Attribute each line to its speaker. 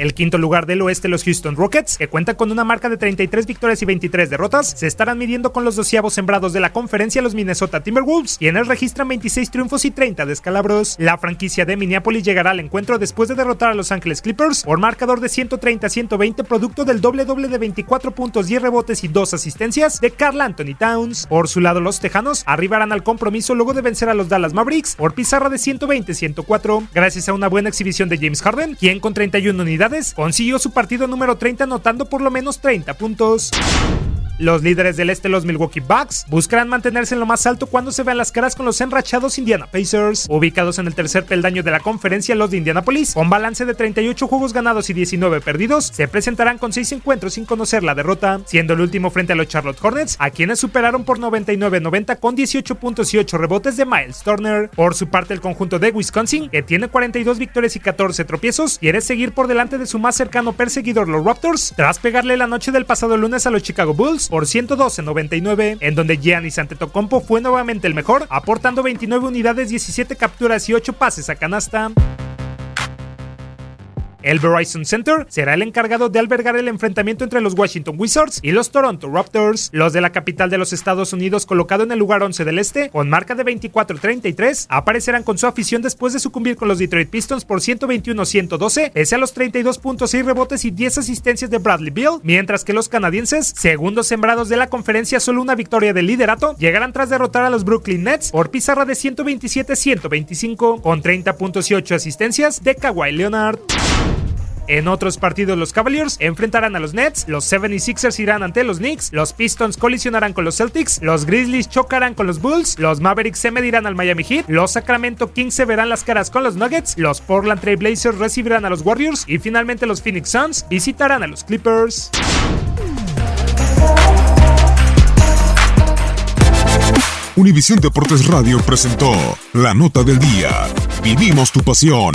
Speaker 1: El quinto lugar del oeste, los Houston Rockets, que cuentan con una marca de 33 victorias y 23 derrotas, se estarán midiendo con los doceavos sembrados de la conferencia, los Minnesota Timberwolves, quienes registran 26 triunfos y 30 descalabros. La franquicia de Minneapolis llegará al encuentro después de derrotar a Los Ángeles Clippers por marcador de 130-120, producto del doble-doble de 24 puntos, 10 rebotes y 2 asistencias de Carl Anthony Towns. Por su lado, los Tejanos arribarán al compromiso luego de vencer a los Dallas Mavericks por pizarra de 120-104, gracias a una buena exhibición de James Harden, quien con 31 unidades consiguió su partido número 30 anotando por lo menos 30 puntos. Los líderes del este, los Milwaukee Bucks, buscarán mantenerse en lo más alto cuando se vean las caras con los enrachados Indiana Pacers. Ubicados en el tercer peldaño de la conferencia, los de Indianapolis, con balance de 38 juegos ganados y 19 perdidos, se presentarán con 6 encuentros sin conocer la derrota, siendo el último frente a los Charlotte Hornets, a quienes superaron por 99-90 con 18 puntos y 8 rebotes de Miles Turner. Por su parte, el conjunto de Wisconsin, que tiene 42 victorias y 14 tropiezos, quiere seguir por delante de su más cercano perseguidor, los Raptors, tras pegarle la noche del pasado lunes a los Chicago Bulls por 112-99, en donde Giannis Antetokounmpo fue nuevamente el mejor, aportando 29 unidades, 17 capturas y 8 pases a canasta. El Verizon Center será el encargado de albergar el enfrentamiento entre los Washington Wizards y los Toronto Raptors. Los de la capital de los Estados Unidos, colocado en el lugar 11 del este, con marca de 24-33, aparecerán con su afición después de sucumbir con los Detroit Pistons por 121-112, pese a los 32 puntos y rebotes y 10 asistencias de Bradley Bill, mientras que los canadienses, segundos sembrados de la conferencia, solo una victoria del liderato, llegarán tras derrotar a los Brooklyn Nets por pizarra de 127-125, con 30 puntos y 8 asistencias de Kawhi Leonard. En otros partidos, los Cavaliers enfrentarán a los Nets, los 76ers irán ante los Knicks, los Pistons colisionarán con los Celtics, los Grizzlies chocarán con los Bulls, los Mavericks se medirán al Miami Heat, los Sacramento Kings se verán las caras con los Nuggets, los Portland Trail Blazers recibirán a los Warriors y finalmente los Phoenix Suns visitarán a los Clippers.
Speaker 2: Univisión Deportes Radio presentó La Nota del Día. Vivimos tu pasión.